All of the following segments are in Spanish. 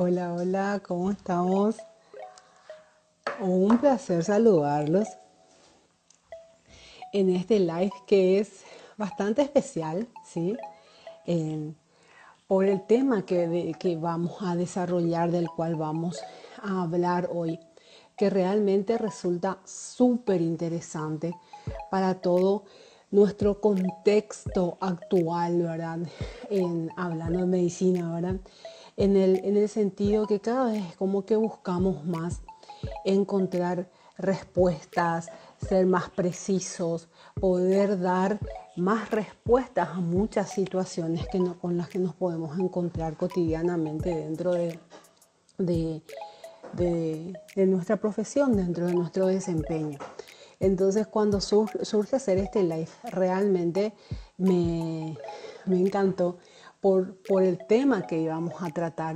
Hola, hola, ¿cómo estamos? Un placer saludarlos en este live que es bastante especial, ¿sí? por el tema que, vamos a desarrollar, del cual vamos a hablar hoy, que realmente resulta súper interesante para todo nuestro contexto actual, ¿verdad? En, hablando de medicina, ¿verdad? En el, sentido que cada vez como que buscamos más encontrar respuestas, ser más precisos, poder dar más respuestas a muchas situaciones que con las que nos podemos encontrar cotidianamente dentro de, de, nuestra profesión, dentro de nuestro desempeño. Entonces cuando surge, hacer este live, realmente me, me encantó por, el tema que íbamos a tratar.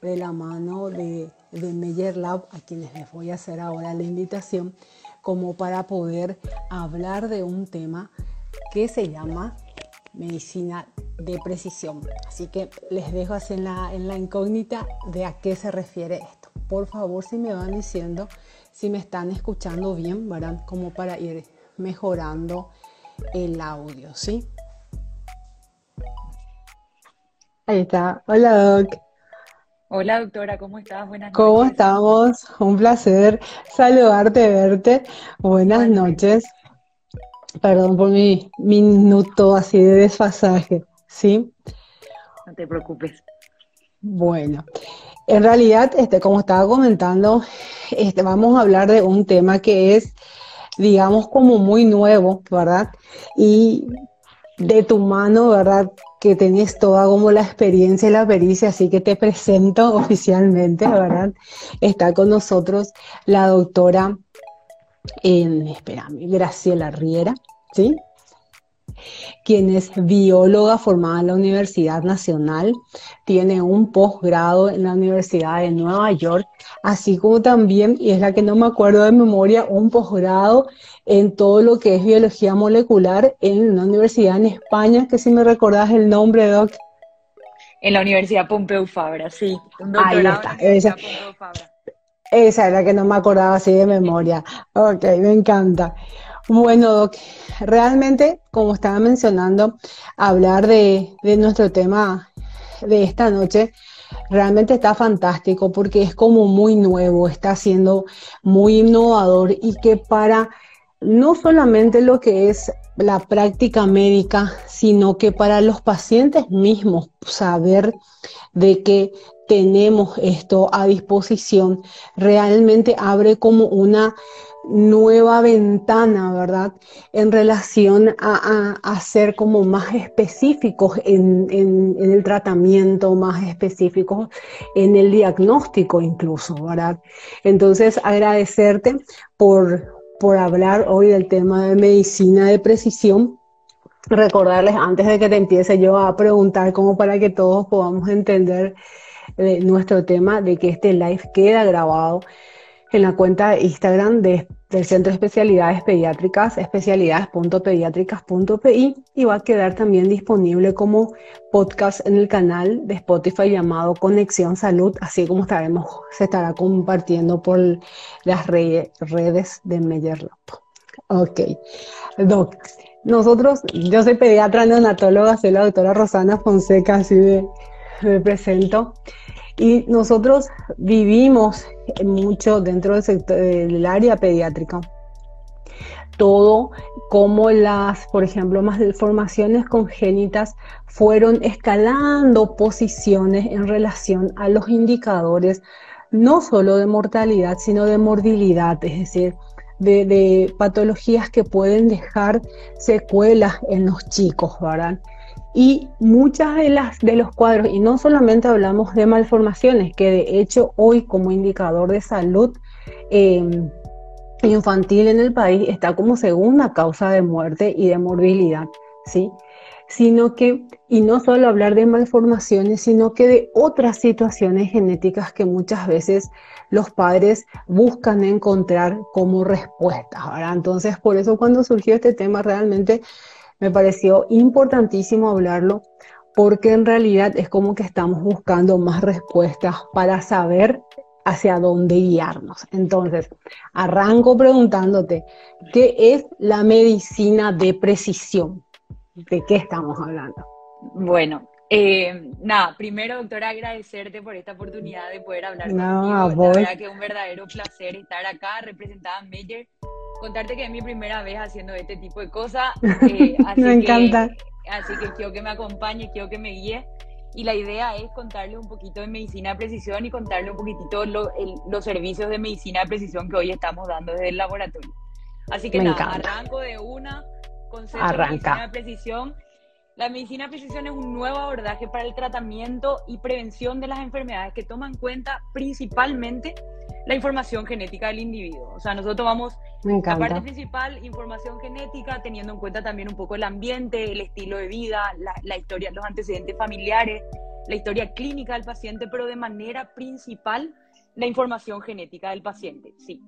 De la mano de, de Meyer Lab, a quienes les voy a hacer ahora la invitación, como para poder hablar de un tema que se llama medicina de precisión. Así que les dejo así en la, en la incógnita de a qué se refiere esto. Por favor, si me van diciendo, si me están escuchando bien, ¿verdad? Como para ir mejorando el audio, ¿sí? Ahí está. Hola, Doc. Hola, doctora, ¿cómo estás? Buenas noches. ¿Cómo estamos? Un placer saludarte, verte. Buenas noches. Perdón por mi minuto así de desfasaje, ¿sí? No te preocupes. Bueno, en realidad, este, como estaba comentando, este, vamos a hablar de un tema que es, digamos, como muy nuevo, ¿verdad? Y de tu mano, ¿verdad? Que tenés toda como la experiencia y la pericia, así que te presento oficialmente, ¿verdad? Está con nosotros la doctora, en, espérame, Graciela Riera, ¿sí? Quien es bióloga formada en la Universidad Nacional, tiene un posgrado en la Universidad de Nueva York, así como también, y es la que no me acuerdo de memoria, un posgrado en todo lo que es biología molecular en una universidad en España, que si me recordás el nombre, Doc. En la Universidad Pompeu Fabra, sí. Un Ahí está, esa, esa es la que no me acordaba así de memoria. Ok, me encanta. Bueno, realmente, como estaba mencionando, hablar de, nuestro tema de esta noche realmente está fantástico porque es como muy nuevo, está siendo muy innovador y que para no solamente lo que es la práctica médica, sino que para los pacientes mismos saber de que tenemos esto a disposición realmente abre como una nueva ventana, ¿verdad? En relación a, ser como más específicos en, el tratamiento, más específicos en el diagnóstico incluso, ¿verdad? Entonces, agradecerte por, por hablar hoy del tema de medicina de precisión. Recordarles antes de que te empiece yo a preguntar, como para que todos podamos entender eh, nuestro tema, de que este live queda grabado en la cuenta de Instagram del Centro de Especialidades Pediátricas, especialidades.pediátricas.pi y va a quedar también disponible como podcast en el canal de Spotify llamado Conexión Salud, así como estaremos, se estará compartiendo por las redes de Meyer. Ok, Doc, nosotros, yo soy pediatra neonatóloga, soy la doctora Rosana Fonseca, así me presento. Y nosotros vivimos mucho dentro del sector del área pediátrica. Todo como las, por ejemplo, malformaciones congénitas fueron escalando posiciones en relación a los indicadores no solo de mortalidad, sino de morbilidad, es decir, de, de patologías que pueden dejar secuelas en los chicos, ¿verdad? Y muchas de las de los cuadros y no solamente hablamos de malformaciones que de hecho hoy como indicador de salud em, infantil en el país está como segunda causa de muerte y de morbilidad sí sino que y no solo hablar de malformaciones sino que de otras situaciones genéticas que muchas veces los padres buscan encontrar como respuestas entonces por eso cuando surgió este tema realmente me pareció importantísimo hablarlo porque en realidad es como que estamos buscando más respuestas para saber hacia dónde guiarnos. Entonces, arranco preguntándote, ¿qué es la medicina de precisión? ¿De qué estamos hablando? Bueno, eh, nada, primero, doctora, agradecerte por esta oportunidad de poder hablar no, contigo. La verdad que es un verdadero placer estar acá, representada en Meyer. Contarte que es mi primera vez haciendo este tipo de cosas. Eh, me encanta. Así que quiero que me acompañe, quiero que me guíe. Y la idea es contarle un poquito de medicina de precisión y contarle un poquitito los servicios de medicina de precisión que hoy estamos dando desde el laboratorio. Así que nada, arranco de una, concepto de medicina de precisión la medicina de precisión es un nuevo abordaje para el tratamiento y prevención de las enfermedades que toma en cuenta principalmente la información genética del individuo. O sea, nosotros vamos, la parte principal, información genética, teniendo en cuenta también un poco el ambiente, el estilo de vida, la, la historia, los antecedentes familiares, la historia clínica del paciente, pero de manera principal la información genética del paciente, sí.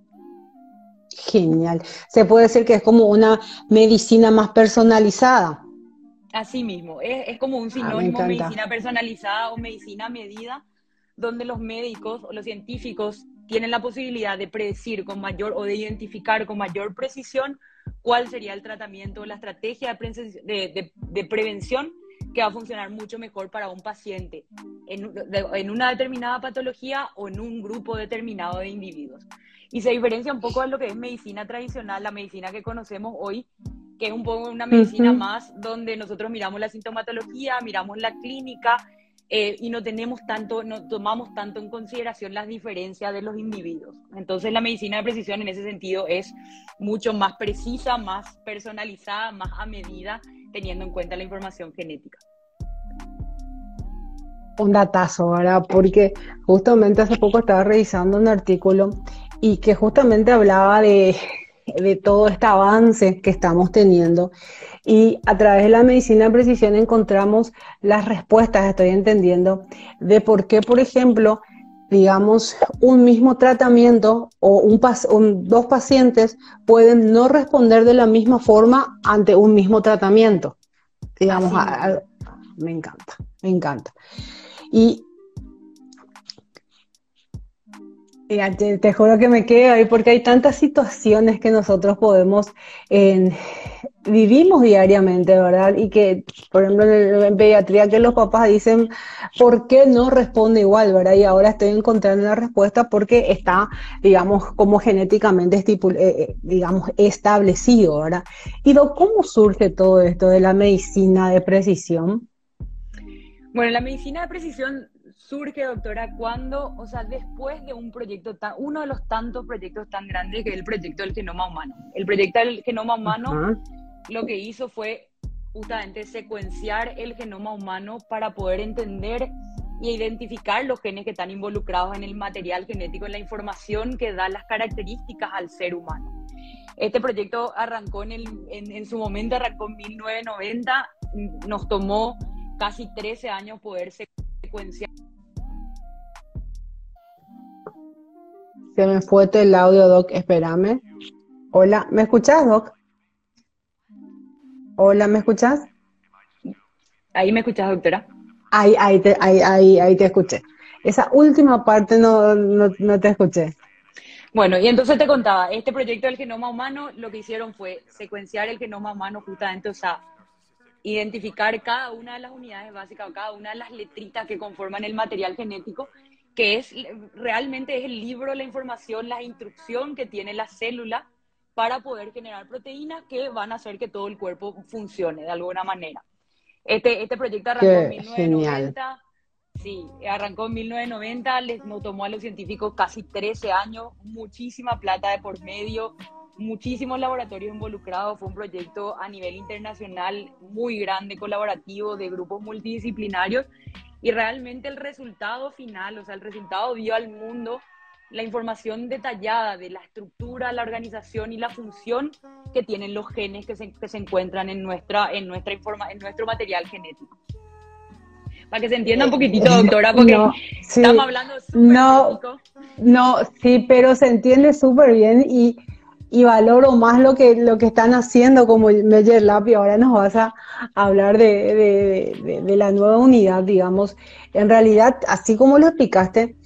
Genial. Se puede decir que es como una medicina más personalizada. Así mismo, es, como un ah, sinónimo de medicina personalizada o medicina medida, donde los médicos o los científicos tienen la posibilidad de predecir con mayor o de identificar con mayor precisión cuál sería el tratamiento o la estrategia de, prevención que va a funcionar mucho mejor para un paciente en, en, una determinada patología o en un grupo determinado de individuos. Y se diferencia un poco de lo que es medicina tradicional, la medicina que conocemos hoy, que es un poco una medicina más donde nosotros miramos la sintomatología, miramos la clínica eh, y no tenemos tanto, no tomamos tanto en consideración las diferencias de los individuos. Entonces la medicina de precisión en ese sentido es mucho más precisa, más personalizada, más a medida, teniendo en cuenta la información genética. Un datazo, ¿verdad? Porque justamente hace poco estaba revisando un artículo y que justamente hablaba de de todo este avance que estamos teniendo. Y a través de la medicina de precisión encontramos las respuestas, estoy entendiendo, de por qué, por ejemplo, digamos, un mismo tratamiento o un, dos pacientes pueden no responder de la misma forma ante un mismo tratamiento. Digamos, me encanta, me encanta. Y te, juro que me quedo ahí porque hay tantas situaciones que nosotros podemos, vivimos diariamente, ¿verdad? Y que, por ejemplo, en, pediatría que los papás dicen, ¿por qué no responde igual, ¿verdad? Y ahora estoy encontrando una respuesta porque está, digamos, como genéticamente, eh, eh, digamos, establecido, ¿verdad? Y ¿cómo surge todo esto de la medicina de precisión? Bueno, la medicina de precisión surge, doctora, cuando, o sea, después de un proyecto tan, uno de los tantos proyectos tan grandes que es el proyecto del genoma humano. El proyecto del genoma humano lo que hizo fue justamente secuenciar el genoma humano para poder entender y identificar los genes que están involucrados en el material genético, en la información que da las características al ser humano. Este proyecto arrancó en, el, en, en su momento, arrancó en 1990, nos tomó casi 13 años poder secuenciar Se me fue el audio, Doc. Espérame. Hola, ¿me escuchas, Doc? Hola, ¿me escuchas? Ahí me escuchas, doctora. Ahí, ahí, te, ahí, ahí, ahí te escuché. Esa última parte no, no, te escuché. Bueno, y entonces te contaba, este proyecto del genoma humano lo que hicieron fue secuenciar el genoma humano justamente, o sea, identificar cada una de las unidades básicas o cada una de las letritas que conforman el material genético que es realmente es el libro, la información, la instrucción que tiene la célula para poder generar proteínas que van a hacer que todo el cuerpo funcione de alguna manera. Este, este proyecto arrancó en 1990. Sí, arrancó en 1990, les nos tomó a los científicos casi 13 años, muchísima plata de por medio, muchísimos laboratorios involucrados, fue un proyecto a nivel internacional muy grande, colaborativo, de grupos multidisciplinarios y realmente el resultado final, o sea, el resultado dio al mundo la información detallada de la estructura, la organización y la función que tienen los genes que se, que se encuentran en, nuestra, en, nuestra informa, en nuestro material genético. Para que se entienda un poquitito, doctora, porque estamos hablando no, no, sí, pero se entiende súper bien y y valoro más lo que, lo que están haciendo como Meyer Lab y ahora nos vas a hablar de, de, la nueva unidad, digamos. En realidad, así como lo explicaste,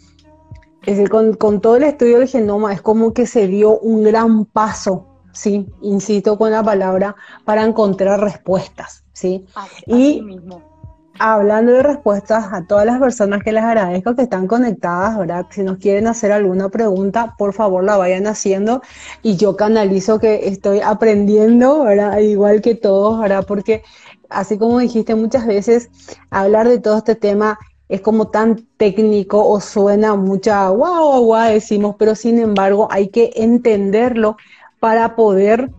es decir, con, con, todo el estudio del genoma es como que se dio un gran paso, ¿sí? Insisto con la palabra, para encontrar respuestas, ¿sí? y mismo hablando de respuestas a todas las personas que les agradezco que están conectadas, ¿verdad? Si nos quieren hacer alguna pregunta, por favor la vayan haciendo y yo canalizo que estoy aprendiendo, ¿verdad? Igual que todos, ¿verdad? Porque así como dijiste muchas veces, hablar de todo este tema es como tan técnico o suena mucha guau, guau, decimos, pero sin embargo hay que entenderlo para poder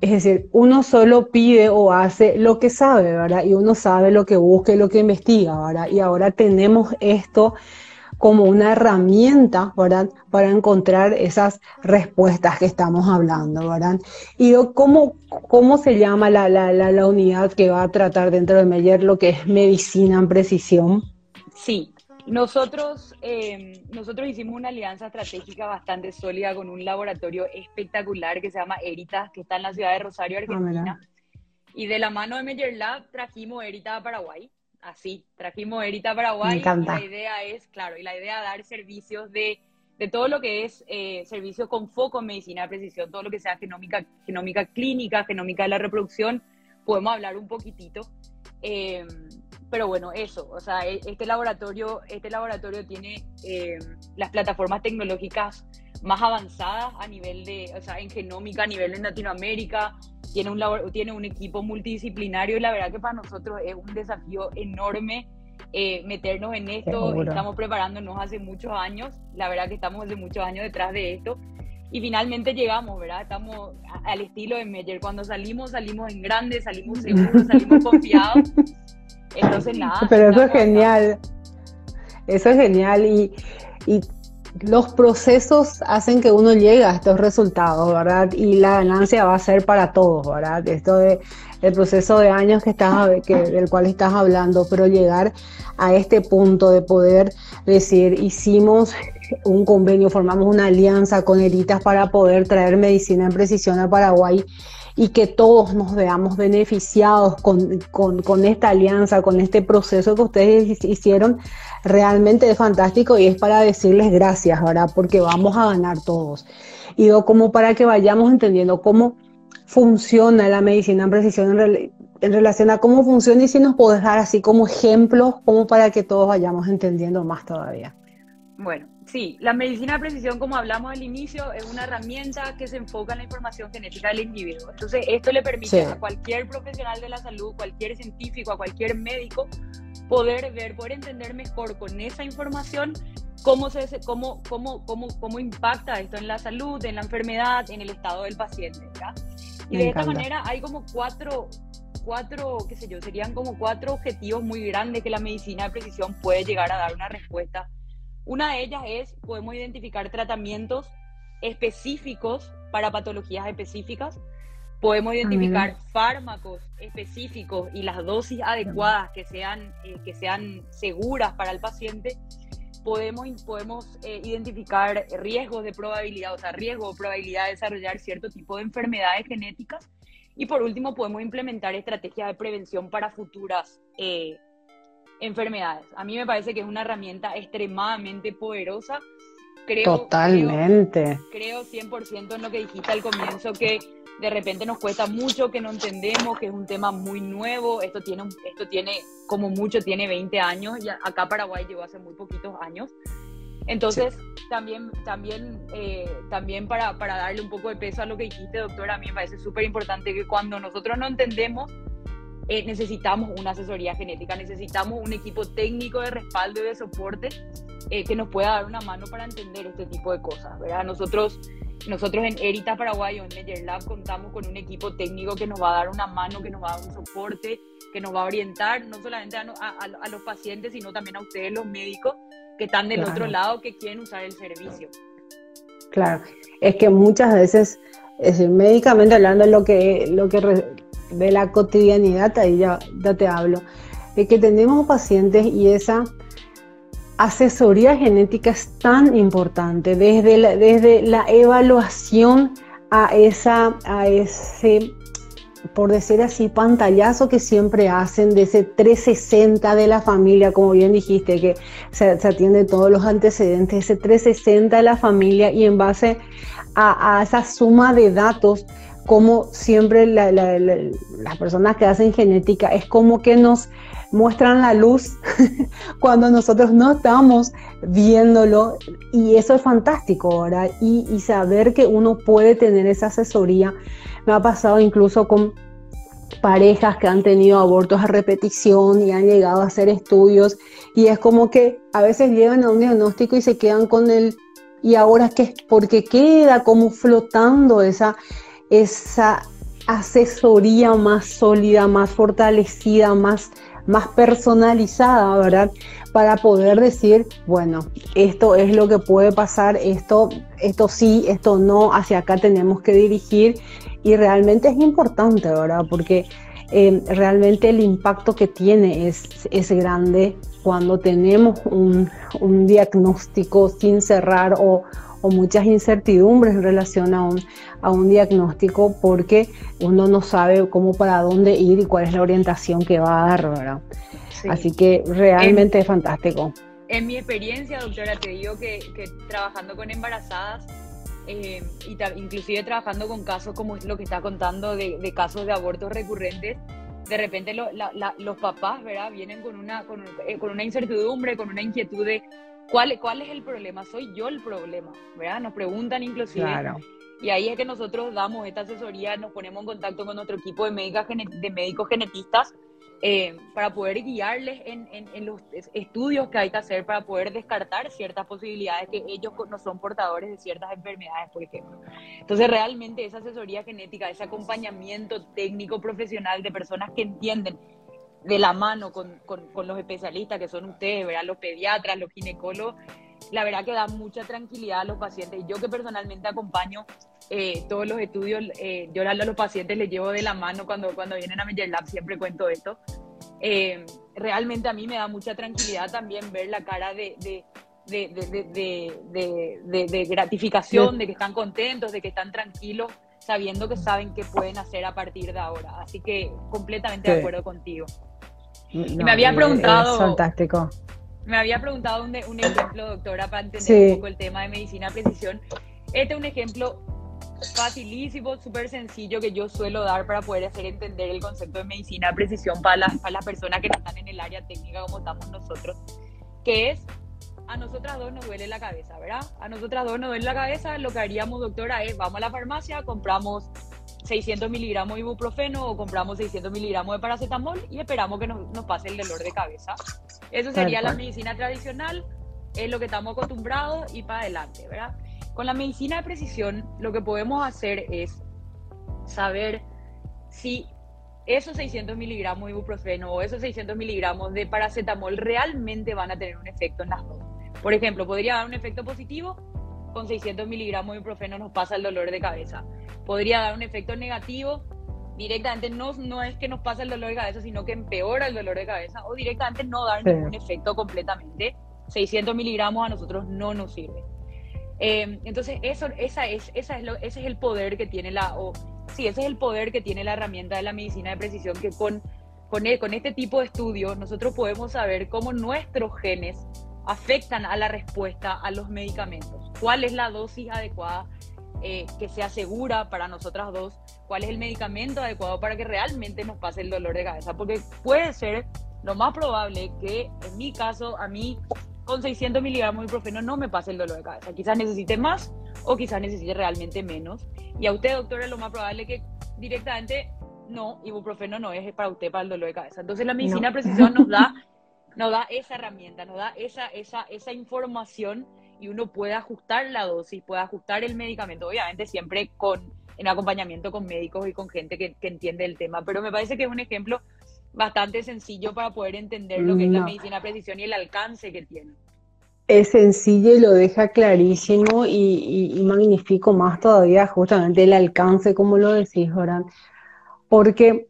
es decir, uno solo pide o hace lo que sabe, ¿verdad? Y uno sabe lo que busca y lo que investiga, ¿verdad? Y ahora tenemos esto como una herramienta, ¿verdad? Para encontrar esas respuestas que estamos hablando, ¿verdad? Y cómo, cómo se llama la, la, la, unidad que va a tratar dentro de Meyer lo que es medicina en precisión. Sí, nosotros, eh, nosotros hicimos una alianza estratégica bastante sólida con un laboratorio espectacular que se llama Eritas, que está en la ciudad de Rosario, ah, Argentina. y de la mano de Meyer Lab trajimos Erita a Paraguay. Así, trajimos Erita a Paraguay. Y la idea es, claro, y la idea es dar servicios de, de todo lo que es eh, servicios con foco en medicina de precisión, todo lo que sea genómica, genómica clínica, genómica de la reproducción. Podemos hablar un poquitito. Eh, pero bueno, eso, o sea, e, este laboratorio, este laboratorio tiene eh, las plataformas tecnológicas más avanzadas a nivel de, o sea, en genómica a nivel de Latinoamérica, tiene un, tiene un equipo multidisciplinario y la verdad que para nosotros es un desafío enorme eh, meternos en esto, estamos preparándonos hace muchos años, la verdad que estamos hace muchos años detrás de esto. Y finalmente llegamos, ¿verdad? Estamos al estilo de Meyer, cuando salimos, salimos en grande, salimos seguros, salimos confiados entonces, nada. Pero eso es genial. Eso es genial. Y, y los procesos hacen que uno llegue a estos resultados, ¿verdad? Y la ganancia va a ser para todos, ¿verdad? Esto de el proceso de años que estás, que, del cual estás hablando, pero llegar a este punto de poder decir, hicimos un convenio, formamos una alianza con Eritas para poder traer medicina en precisión a Paraguay y que todos nos veamos beneficiados con, esta alianza, con este proceso que ustedes hicieron, realmente es fantástico y es para decirles gracias, ¿verdad? Porque vamos a ganar todos. Y como para que vayamos entendiendo cómo funciona la medicina en precisión en, en relación a cómo funciona y si nos podés dar así como ejemplos, como para que todos vayamos entendiendo más todavía. Bueno, Sí, la medicina de precisión, como hablamos al inicio, es una herramienta que se enfoca en la información genética del individuo. Entonces, esto le permite a cualquier profesional de la salud, cualquier científico, a cualquier médico, poder ver, poder entender mejor con esa información cómo, se, cómo, cómo, cómo, cómo impacta esto en la salud, en la enfermedad, en el estado del paciente. Y de esta manera hay como cuatro, cuatro, qué sé yo, serían como cuatro objetivos muy grandes que la medicina de precisión puede llegar a dar una respuesta una de ellas es, podemos identificar tratamientos específicos para patologías específicas, podemos identificar fármacos específicos y las dosis adecuadas que sean, eh, que sean seguras para el paciente, podemos, podemos eh, identificar riesgos de probabilidad, o sea, riesgo o probabilidad de desarrollar cierto tipo de enfermedades genéticas. Y por último podemos implementar estrategias de prevención para futuras eh, enfermedades. A mí me parece que es una herramienta extremadamente poderosa. Creo, Totalmente. Creo, 100% en lo que dijiste al comienzo, que de repente nos cuesta mucho, que no entendemos, que es un tema muy nuevo. Esto tiene, esto tiene como mucho, tiene 20 años. Y acá Paraguay llegó hace muy poquitos años. Entonces, también, también, eh, también para, para darle un poco de peso a lo que dijiste, doctora, a mí me parece súper importante que cuando nosotros no entendemos, eh, necesitamos una asesoría genética, necesitamos un equipo técnico de respaldo y de soporte eh, que nos pueda dar una mano para entender este tipo de cosas, ¿verdad? Nosotros, nosotros en Erita Paraguay o en Meyer Lab contamos con un equipo técnico que nos va a dar una mano, que nos va a dar un soporte, que nos va a orientar no solamente a, a, los pacientes, sino también a ustedes, los médicos, que están del otro lado, que quieren usar el servicio. Claro, es que muchas veces, es médicamente hablando, lo que, lo que de la cotidianidad, ahí ya, ya te hablo, de que tenemos pacientes y esa asesoría genética es tan importante, desde la, desde la evaluación a, esa, a ese, por decir así, pantallazo que siempre hacen de ese 360 de la familia, como bien dijiste, que se, atiende todos los antecedentes, ese 360 de la familia y en base a, esa suma de datos, como siempre las personas que hacen genética, es como que nos muestran la luz cuando nosotros no estamos viéndolo y eso es fantástico, ¿verdad? Y, saber que uno puede tener esa asesoría. Me ha pasado incluso con parejas que han tenido abortos a repetición y han llegado a hacer estudios y es como que a veces llegan a un diagnóstico y se quedan con el y ahora qué, porque queda como flotando esa, esa asesoría más sólida, más fortalecida, más más personalizada, ¿verdad? Para poder decir, bueno, esto es lo que puede pasar, esto, esto sí, esto no, hacia acá tenemos que dirigir y realmente es importante, ¿verdad? Porque eh, realmente el impacto que tiene es, es grande cuando tenemos un, un diagnóstico sin cerrar o, o muchas incertidumbres en relación a un, a un diagnóstico porque uno no sabe cómo para dónde ir y cuál es la orientación que va a dar, ¿verdad? Así que realmente es fantástico. En mi experiencia, doctora, te digo que, que trabajando con embarazadas, eh, y inclusive trabajando con casos como lo que está contando de, de casos de abortos recurrentes, de repente los papás, ¿verdad? Vienen con una, con, eh, con, una incertidumbre, con una inquietud de ¿Cuál, ¿Cuál es el problema? Soy yo el problema, ¿verdad? Nos preguntan inclusive. Claro. Y ahí es que nosotros damos esta asesoría, nos ponemos en contacto con nuestro equipo de, médicas, de médicos genetistas eh, para poder guiarles en, en, los estudios que hay que hacer para poder descartar ciertas posibilidades que ellos no son portadores de ciertas enfermedades, por ejemplo. Entonces, realmente esa asesoría genética, ese acompañamiento técnico profesional de personas que entienden de la mano con, con, los especialistas que son ustedes, ¿verdad? los pediatras, los ginecólogos, la verdad que da mucha tranquilidad a los pacientes. Yo que personalmente acompaño eh, todos los estudios, eh, yo a los pacientes les llevo de la mano cuando, cuando vienen a Meyer Lab, siempre cuento esto. Eh, realmente a mí me da mucha tranquilidad también ver la cara de, de, de, de gratificación, de que están contentos, de que están tranquilos sabiendo que saben qué pueden hacer a partir de ahora. Así que completamente de acuerdo contigo me había preguntado. fantástico. Me había preguntado un, ejemplo, doctora, para entender un poco el tema de medicina precisión. Este es un ejemplo facilísimo, súper sencillo que yo suelo dar para poder hacer entender el concepto de medicina precisión para las, para las personas que no están en el área técnica como estamos nosotros, que es a nosotras dos nos duele la cabeza, ¿verdad? A nosotras dos nos duele la cabeza, lo que haríamos, doctora, es vamos a la farmacia, compramos 600 miligramos de ibuprofeno o compramos 600 miligramos de paracetamol y esperamos que nos, nos pase el dolor de cabeza. Eso sería la medicina tradicional, es lo que estamos acostumbrados y para adelante, ¿verdad? Con la medicina de precisión, lo que podemos hacer es saber si esos 600 miligramos de ibuprofeno o esos 600 miligramos de paracetamol realmente van a tener un efecto en las dos. Por ejemplo, podría dar un efecto positivo con 600 miligramos de ibuprofeno nos pasa el dolor de cabeza. Podría dar un efecto negativo, directamente no, no es que nos pasa el dolor de cabeza, sino que empeora el dolor de cabeza, o directamente no dar ningún efecto completamente. 600 miligramos a nosotros no nos sirve. Eh, entonces, eso, esa es, esa es lo, ese es el poder que tiene la, o, sí, ese es el poder que tiene la herramienta de la medicina de precisión, que con, con, e, con este tipo de estudios nosotros podemos saber cómo nuestros genes afectan a la respuesta a los medicamentos. ¿Cuál es la dosis adecuada eh, que sea segura para nosotras dos? ¿Cuál es el medicamento adecuado para que realmente nos pase el dolor de cabeza? Porque puede ser lo más probable que en mi caso, a mí con 600 miligramos de ibuprofeno no me pase el dolor de cabeza. Quizás necesite más o quizás necesite realmente menos. Y a usted, doctora, lo más probable que directamente no, ibuprofeno no es para usted para el dolor de cabeza. Entonces la medicina precisión nos da nos da esa herramienta, nos da esa, esa, esa información y uno puede ajustar la dosis, puede ajustar el medicamento, obviamente siempre con en acompañamiento con médicos y con gente que, entiende el tema, pero me parece que es un ejemplo bastante sencillo para poder entender lo que es la medicina precisión y el alcance que tiene. Es sencillo y lo deja clarísimo y, y, magnifico más todavía justamente el alcance, como lo decís, Joran, porque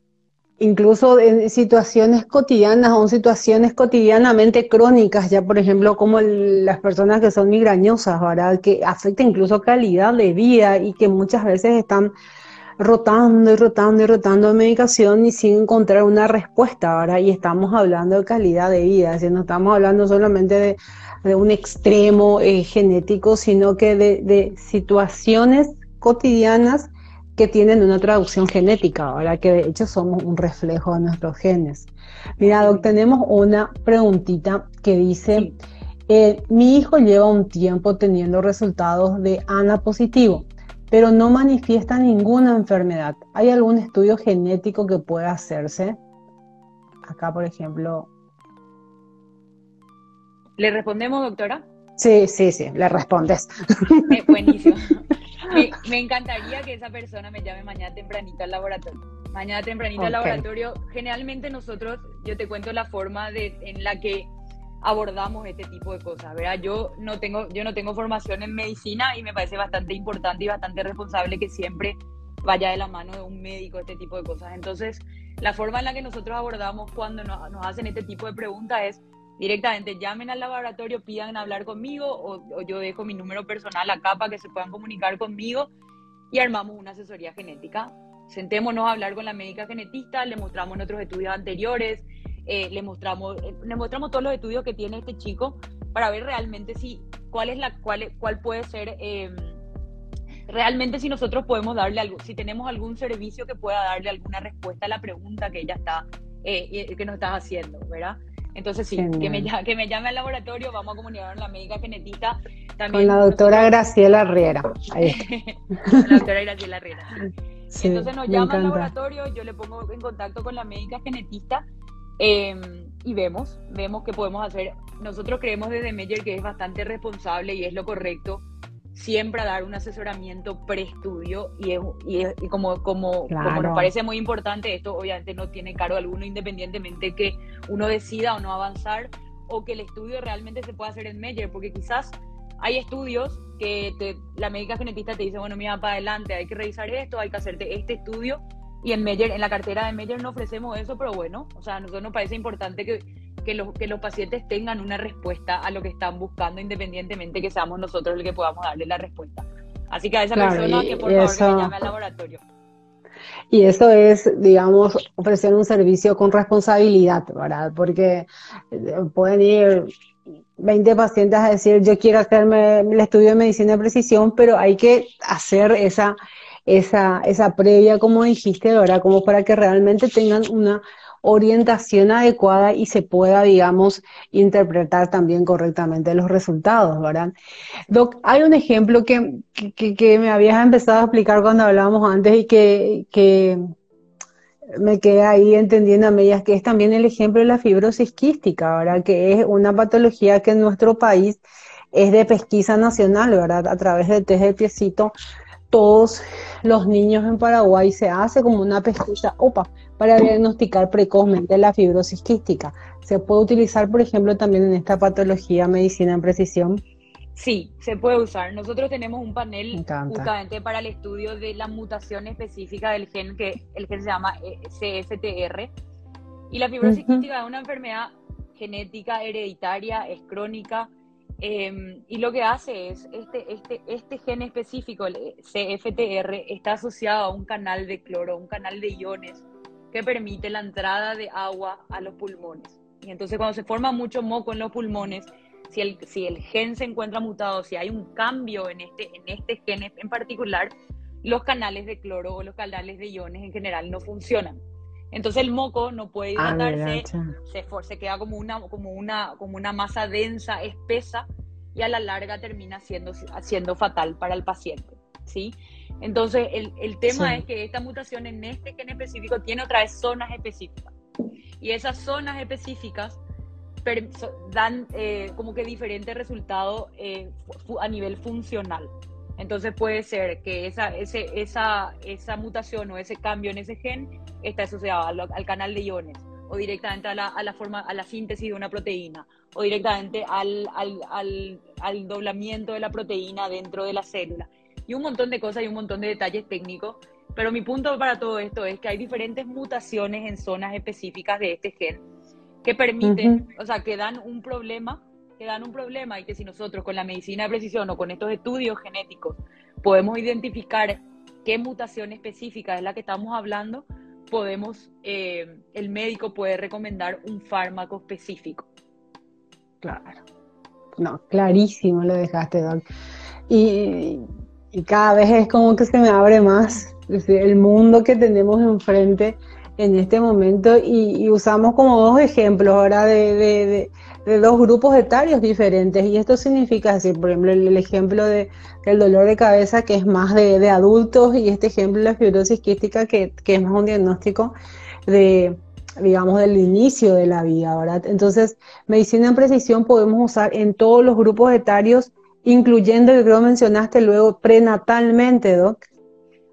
incluso en situaciones cotidianas o en situaciones cotidianamente crónicas, ya por ejemplo como las personas que son migrañosas, ¿verdad? Que afecta incluso calidad de vida y que muchas veces están rotando y rotando y rotando de medicación y sin encontrar una respuesta, ¿verdad? Y estamos hablando de calidad de vida, no estamos hablando solamente de, un extremo eh, genético, sino que de situaciones cotidianas que tienen una traducción genética, ahora que de hecho somos un reflejo de nuestros genes. Mira, Doc, tenemos una preguntita que dice, eh, mi hijo lleva un tiempo teniendo resultados de ANA positivo, pero no manifiesta ninguna enfermedad. ¿Hay algún estudio genético que pueda hacerse? Acá, por ejemplo. ¿Le respondemos, doctora? Sí, sí, sí, le respondes. Eh, buenísimo. Me, encantaría que esa persona me llame mañana tempranito al laboratorio. Mañana tempranito al laboratorio. Generalmente nosotros, yo te cuento la forma de, en la que abordamos este tipo de cosas, ¿verdad? Yo no tengo, yo no tengo formación en medicina y me parece bastante importante y bastante responsable que siempre vaya de la mano de un médico este tipo de cosas. Entonces, la forma en la que nosotros abordamos cuando nos, nos hacen este tipo de preguntas es directamente llamen al laboratorio, pidan hablar conmigo o, yo dejo mi número personal acá para que se puedan comunicar conmigo y armamos una asesoría genética. Sentémonos a hablar con la médica genetista, le mostramos nuestros estudios anteriores, eh, le, mostramos, eh, le mostramos todos los estudios que tiene este chico para ver realmente si cuál es la cuál, cuál puede ser em, realmente si nosotros podemos darle algo, si tenemos algún servicio que pueda darle alguna respuesta a la pregunta que ella está eh, que nos está haciendo, ¿verdad? Entonces sí, que me, que me, llame al laboratorio, vamos a comunicar con la médica genetista. También, con la doctora Graciela Riera. Ahí la doctora Graciela Riera. Sí. Entonces nos llama al laboratorio, yo le pongo en contacto con la médica genetista em, y vemos, vemos qué podemos hacer. Nosotros creemos desde Meyer que es bastante responsable y es lo correcto siempre a dar un asesoramiento preestudio y, y, y como, como, como nos parece muy importante, esto obviamente no tiene cargo alguno independientemente que uno decida o no avanzar o que el estudio realmente se pueda hacer en Meyer, porque quizás hay estudios que la médica genetista te dice, bueno, mira, para adelante, hay que revisar esto, hay que hacerte este estudio, y en Meyer, en la cartera de Meyer no ofrecemos eso, pero bueno, o sea, a nosotros nos parece importante que que los, que los pacientes tengan una respuesta a lo que están buscando, independientemente que seamos nosotros el que podamos darle la respuesta. Así que a esa persona que por favor que llame al laboratorio. Y eso es, digamos, ofrecer un servicio con responsabilidad, ¿verdad? Porque eh, pueden ir 20 pacientes a decir, yo quiero hacerme el estudio de medicina de precisión, pero hay que hacer esa, esa, esa previa, como dijiste, ¿verdad? Como para que realmente tengan una orientación adecuada y se pueda, digamos, interpretar también correctamente los resultados, ¿verdad? Doc, hay un ejemplo que, que, me habías empezado a explicar cuando hablábamos antes y que, que me quedé ahí entendiendo a medias, que es también el ejemplo de la fibrosis quística, ¿verdad? Que es una patología que en nuestro país es de pesquisa nacional, ¿verdad? A través de test de piecito, todos los niños en Paraguay se hace como una pesquisa, opa, para diagnosticar precozmente la fibrosis quística. ¿Se puede utilizar, por ejemplo, también en esta patología medicina en precisión? Sí, se puede usar. Nosotros tenemos un panel justamente para el estudio de la mutación específica del gen, que el gen se llama eh, CFTR. Y la fibrosis quística es una enfermedad genética, hereditaria, es crónica. Em, y lo que hace es, este, este, este gen específico, el CFTR, está asociado a un canal de cloro, un canal de iones, que permite la entrada de agua a los pulmones. Y entonces cuando se forma mucho moco en los pulmones, si el, si el gen se encuentra mutado, si hay un cambio en este, en este gen en particular, los canales de cloro o los canales de iones en general no funcionan. Entonces el moco no puede ah, hidratarse, se, se queda como una, como, una, como una masa densa, espesa, y a la larga termina siendo, siendo fatal para el paciente. ¿sí? Entonces, el, el tema es que esta mutación en este gen específico tiene otra vez zonas específicas. Y esas zonas específicas dan eh, como que diferentes resultados eh, a nivel funcional. Entonces puede ser que esa, ese, esa, esa mutación o ese cambio en ese gen está asociado al, al canal de iones o directamente a la, a la, forma, a la síntesis de una proteína o directamente al, al, al, al doblamiento de la proteína dentro de la célula. Y un montón de cosas y un montón de detalles técnicos Pero mi punto para todo esto es que hay diferentes mutaciones en zonas específicas de este gen que permiten, o sea, que dan un problema, que dan un problema y que si nosotros con la medicina de precisión o con estos estudios genéticos podemos identificar qué mutación específica es la que estamos hablando, podemos, eh, el médico puede recomendar un fármaco específico. Claro. No, clarísimo lo dejaste, Doc. Y, y cada vez es como que se me abre más el mundo que tenemos enfrente en este momento y, usamos como dos ejemplos ahora de, dos grupos etarios diferentes y esto significa decir, por ejemplo, el, ejemplo de, del dolor de cabeza que es más de, adultos y este ejemplo de la fibrosis quística que, es más un diagnóstico de digamos, del inicio de la vida, ¿verdad? Entonces, medicina en precisión podemos usar en todos los grupos etarios, incluyendo, yo creo mencionaste luego, prenatalmente, Doc.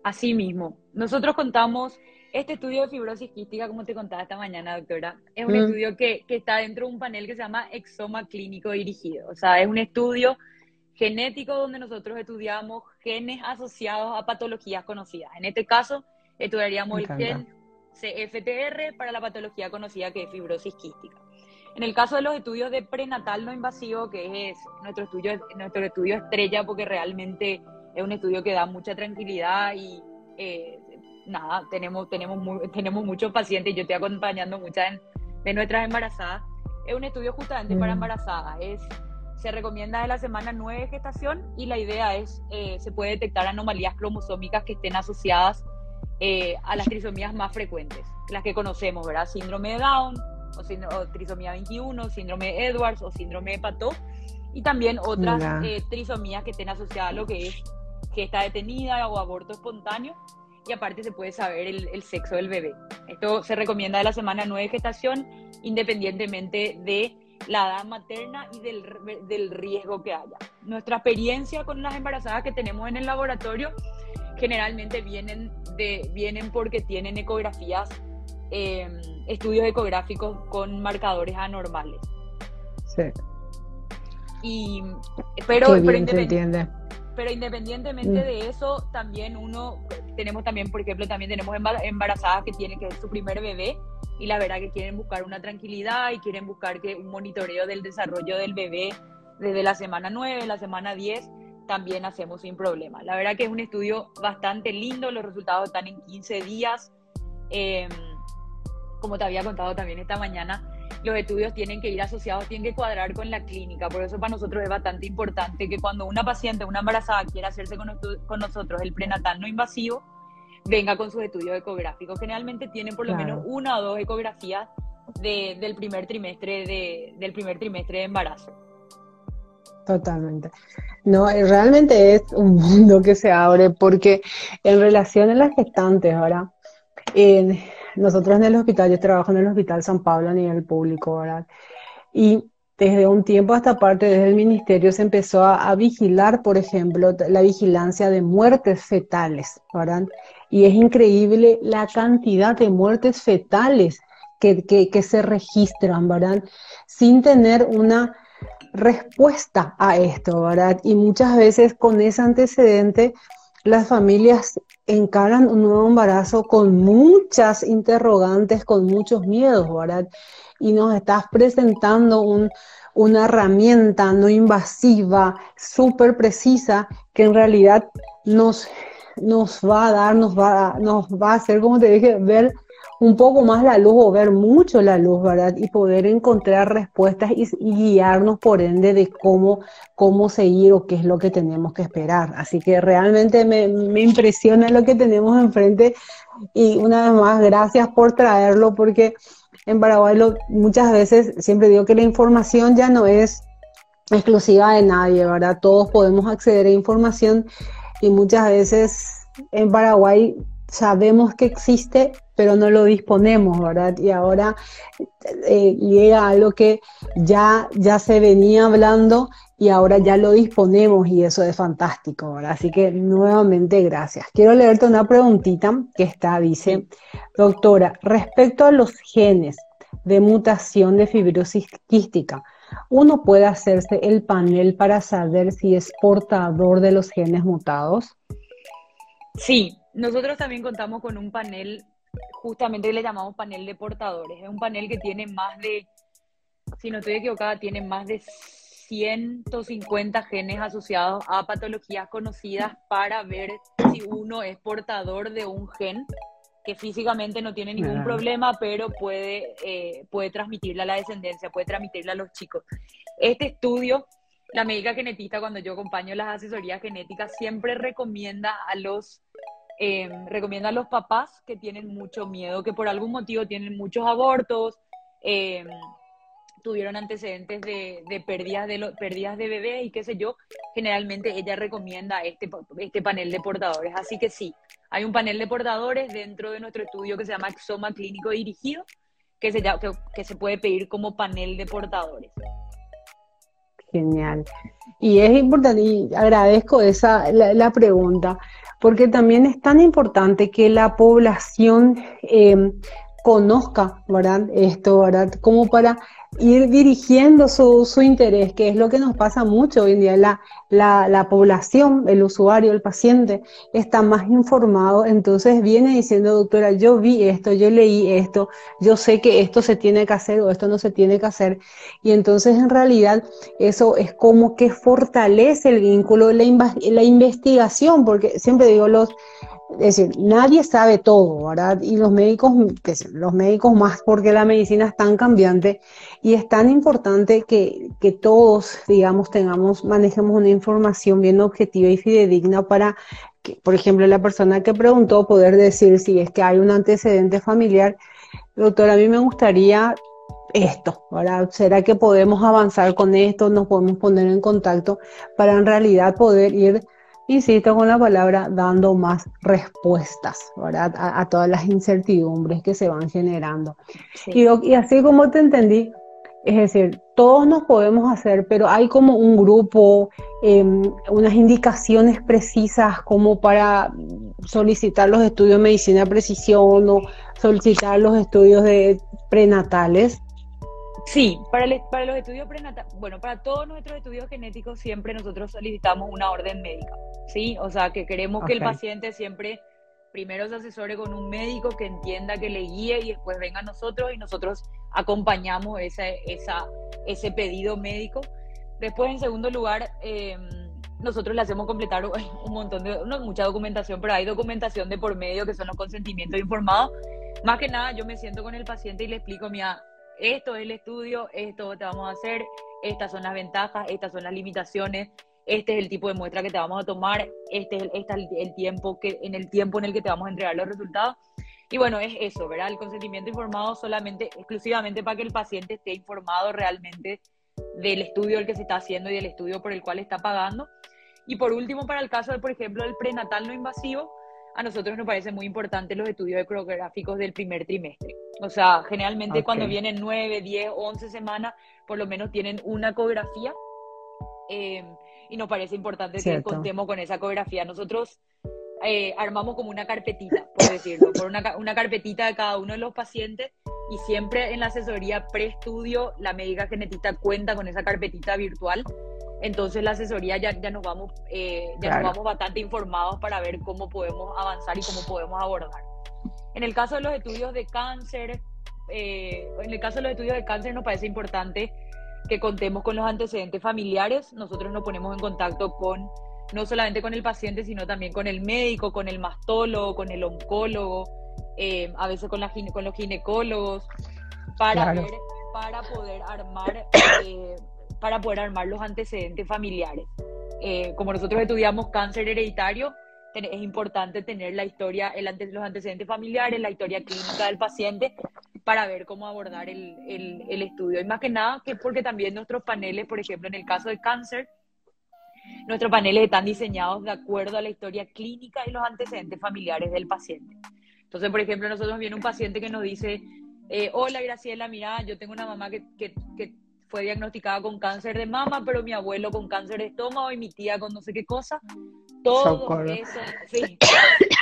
Así mismo. Nosotros contamos este estudio de fibrosis quística, como te contaba esta mañana, doctora, es un mm. estudio que, que, está dentro de un panel que se llama Exoma Clínico Dirigido. O sea, es un estudio genético donde nosotros estudiamos genes asociados a patologías conocidas. En este caso, estudiaríamos el gen CFTR para la patología conocida que es fibrosis quística. En el caso de los estudios de prenatal no invasivo, que es nuestro estudio, nuestro estudio estrella, porque realmente es un estudio que da mucha tranquilidad y eh, nada, tenemos, tenemos, tenemos muchos pacientes, yo estoy acompañando muchas de nuestras embarazadas. Es un estudio justamente para mm. embarazadas. Es, se recomienda de la semana 9 de gestación y la idea es, eh, se puede detectar anomalías cromosómicas que estén asociadas eh, a las trisomías más frecuentes, las que conocemos, ¿verdad? Síndrome de Down, o, trisomía 21, síndrome de Edwards o síndrome de Pato, y también otras trisomías que estén asociadas a lo que es que está detenida o aborto espontáneo y aparte se puede saber el, sexo del bebé. Esto se recomienda de la semana 9 de gestación independientemente de la edad materna y del, del, riesgo que haya. Nuestra experiencia con las embarazadas que tenemos en el laboratorio generalmente vienen, de, vienen porque tienen ecografías, em, estudios ecográficos con marcadores anormales. Sí. Y, pero, pero entiende pero independientemente mm. de eso, también uno, tenemos también, por ejemplo, también tenemos embarazadas que tienen que ser su primer bebé y la verdad que quieren buscar una tranquilidad y quieren buscar que un monitoreo del desarrollo del bebé desde la semana 9, la semana 10, también hacemos sin problema. La verdad que es un estudio bastante lindo, los resultados están en 15 días. Em, como te había contado también esta mañana, los estudios tienen que ir asociados, tienen que cuadrar con la clínica. Por eso para nosotros es bastante importante que cuando una paciente, una embarazada quiera hacerse con, nosotros el prenatal no invasivo, venga con sus estudios ecográficos. Generalmente tienen por lo menos una o dos ecografías del primer trimestre de, del primer trimestre de embarazo. Totalmente. No, eh, realmente es un mundo que se abre porque en relación a las gestantes ahora, nosotros en el hospital, yo trabajo en el Hospital San Pablo a nivel público, ¿verdad? Y desde un tiempo hasta parte, desde el ministerio se empezó a, vigilar, por ejemplo, la vigilancia de muertes fetales, ¿verdad? Y es increíble la cantidad de muertes fetales que, que se registran, ¿verdad? Sin tener una respuesta a esto, ¿verdad? Y muchas veces con ese antecedente las familias encaran un nuevo embarazo con muchas interrogantes, con muchos miedos, ¿verdad? Y nos estás presentando una herramienta no invasiva, súper precisa, que en realidad nos, nos va a dar, nos va, nos va a hacer, como te dije, ver un poco más la luz o ver mucho la luz, ¿verdad? Y poder encontrar respuestas y, guiarnos por ende de cómo, cómo seguir o qué es lo que tenemos que esperar. Así que realmente me, impresiona lo que tenemos enfrente y una vez más, gracias por traerlo porque en Paraguay muchas veces siempre digo que la información ya no es exclusiva de nadie, ¿verdad? Todos podemos acceder a información y muchas veces en Paraguay sabemos que existe, pero no lo disponemos, ¿verdad? Y ahora eh, llega algo que ya, ya se venía hablando y ahora ya lo disponemos y eso es fantástico, ¿verdad? Así que nuevamente gracias. Quiero leerte una preguntita que está, dice, doctora, respecto a los genes de mutación de fibrosis quística, ¿uno puede hacerse el panel para saber si es portador de los genes mutados? Sí, nosotros también contamos con un panel, justamente le llamamos panel de portadores. Es un panel que tiene más de, si no estoy equivocada, tiene más de 150 genes asociados a patologías conocidas para ver si uno es portador de un gen que físicamente no tiene ningún problema, pero puede, eh, puede transmitirle a la descendencia, puede transmitirle a los chicos. Este estudio, la médica genetista, cuando yo acompaño las asesorías genéticas, siempre recomienda a los eh, recomienda a los papás que tienen mucho miedo, que por algún motivo tienen muchos abortos, eh, tuvieron antecedentes de, de pérdidas de, bebés y qué sé yo, generalmente ella recomienda este, este panel de portadores. Así que sí, hay un panel de portadores dentro de nuestro estudio que se llama Exoma Clínico Dirigido, que se, que, se puede pedir como panel de portadores. Genial. Y es importante, y agradezco esa, la, pregunta, porque también es tan importante que la población eh, conozca, ¿verdad? Esto, ¿verdad? Como para ir dirigiendo su, su, interés, que es lo que nos pasa mucho hoy en día. La, la, la, población, el usuario, el paciente, está más informado, entonces viene diciendo, doctora, yo vi esto, yo leí esto, yo sé que esto se tiene que hacer o esto no se tiene que hacer. Y entonces en realidad eso es como que fortalece el vínculo, la, la investigación, porque siempre digo, los es decir, nadie sabe todo, ¿verdad? Y los médicos, los médicos más porque la medicina es tan cambiante y es tan importante que, que todos, digamos, tengamos, manejemos una información bien objetiva y fidedigna para que, por ejemplo, la persona que preguntó poder decir si es que hay un antecedente familiar. Doctor, a mí me gustaría esto, ¿verdad? ¿Será que podemos avanzar con esto? Nos podemos poner en contacto para en realidad poder ir insisto con la palabra, dando más respuestas ¿verdad? A, todas las incertidumbres que se van generando. Y, y, así como te entendí, es decir, todos nos podemos hacer, pero hay como un grupo, em, unas indicaciones precisas como para solicitar los estudios de medicina de precisión o solicitar los estudios de prenatales. Sí, para, para los estudios prenatales, bueno, para todos nuestros estudios genéticos siempre nosotros solicitamos una orden médica, ¿sí? O sea, que queremos que el paciente siempre primero se asesore con un médico que entienda, que le guíe y después venga a nosotros y nosotros acompañamos ese, esa, ese pedido médico. Después, en segundo lugar, em, nosotros le hacemos completar un montón de, no mucha documentación, pero hay documentación de por medio que son los consentimientos informados. Más que nada, yo me siento con el paciente y le explico, mira, esto es el estudio, esto te vamos a hacer, estas son las ventajas, estas son las limitaciones, este es el tipo de muestra que te vamos a tomar, este es el, el tiempo que, en el tiempo en el que te vamos a entregar los resultados. Y bueno, es eso, ¿verdad? El consentimiento informado solamente, exclusivamente para que el paciente esté informado realmente del estudio el que se está haciendo y del estudio por el cual está pagando. Y por último, para el caso, de, por ejemplo, del prenatal no invasivo, a nosotros nos parece muy importante los estudios ecográficos del primer trimestre. O sea, generalmente cuando vienen 9, 10, 11 semanas, por lo menos tienen una ecografía. Eh, y nos parece importante que contemos con esa ecografía. Nosotros eh, armamos como una carpetita, por decirlo, por una, una carpetita de cada uno de los pacientes y siempre en la asesoría preestudio la médica genetista cuenta con esa carpetita virtual entonces la asesoría ya, ya nos vamos eh, ya nos vamos bastante informados para ver cómo podemos avanzar y cómo podemos abordar. En el caso de los estudios de cáncer, eh, en el caso de los estudios de cáncer nos parece importante que contemos con los antecedentes familiares. Nosotros nos ponemos en contacto con no solamente con el paciente, sino también con el médico, con el mastólogo, con el oncólogo, eh, a veces con, la, con los ginecólogos, para, ver, para poder armar para poder armar los antecedentes familiares. Eh, como nosotros estudiamos cáncer hereditario, es importante tener la historia, los antecedentes familiares, la historia clínica del paciente para ver cómo abordar el, el, estudio. Y más que nada, que porque también nuestros paneles, por ejemplo, en el caso de cáncer, nuestros paneles están diseñados de acuerdo a la historia clínica y los antecedentes familiares del paciente. Entonces, por ejemplo, nosotros viene un paciente que nos dice, eh, hola Graciela, mira, yo tengo una mamá que, que, que fue diagnosticada con cáncer de mama, pero mi abuelo con cáncer de estómago y mi tía con no sé qué cosa. Todo eso, sí,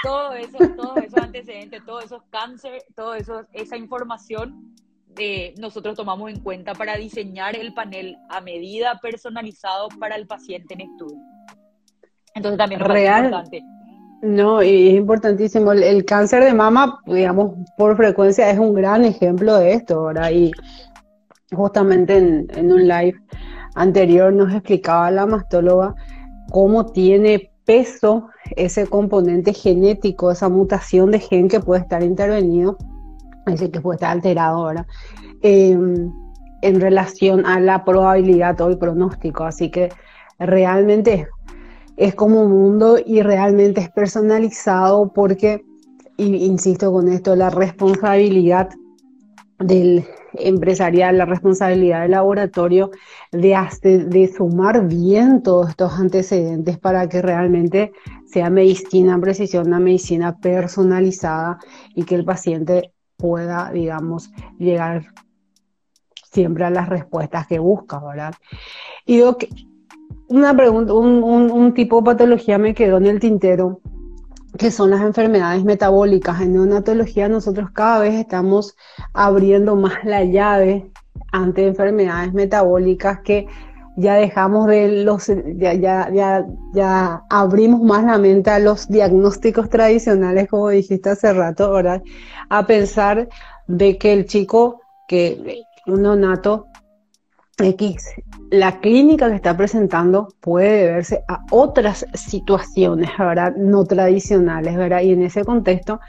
todo eso, todos esos antecedentes, todos esos cáncer, todo eso, esa información eh, nosotros tomamos en cuenta para diseñar el panel a medida personalizado para el paciente en estudio. Entonces también es importante. No, y es importantísimo. El, cáncer de mama, digamos, por frecuencia es un gran ejemplo de esto, ¿verdad? Y justamente en, en un live anterior nos explicaba la mastóloga cómo tiene peso ese componente genético, esa mutación de gen que puede estar intervenido, es decir, que puede estar alterado ahora, em, en relación a la probabilidad o el pronóstico. Así que realmente es como un mundo y realmente es personalizado porque, insisto con esto, la responsabilidad del empresarial, la responsabilidad del laboratorio de, de sumar bien todos estos antecedentes para que realmente sea medicina precisión, una medicina personalizada y que el paciente pueda, digamos, llegar siempre a las respuestas que busca, ¿verdad? Y una pregunta, un, un, tipo de patología me quedó en el tintero, que son las enfermedades metabólicas. En neonatología nosotros cada vez estamos abriendo más la llave ante enfermedades metabólicas que ya dejamos de los, ya, ya, ya, ya abrimos más la mente a los diagnósticos tradicionales, como dijiste hace rato, ¿verdad? A pensar de que el chico, que un neonato X, la clínica que está presentando puede deberse a otras situaciones, ¿verdad? No tradicionales, ¿verdad? Y en ese contexto,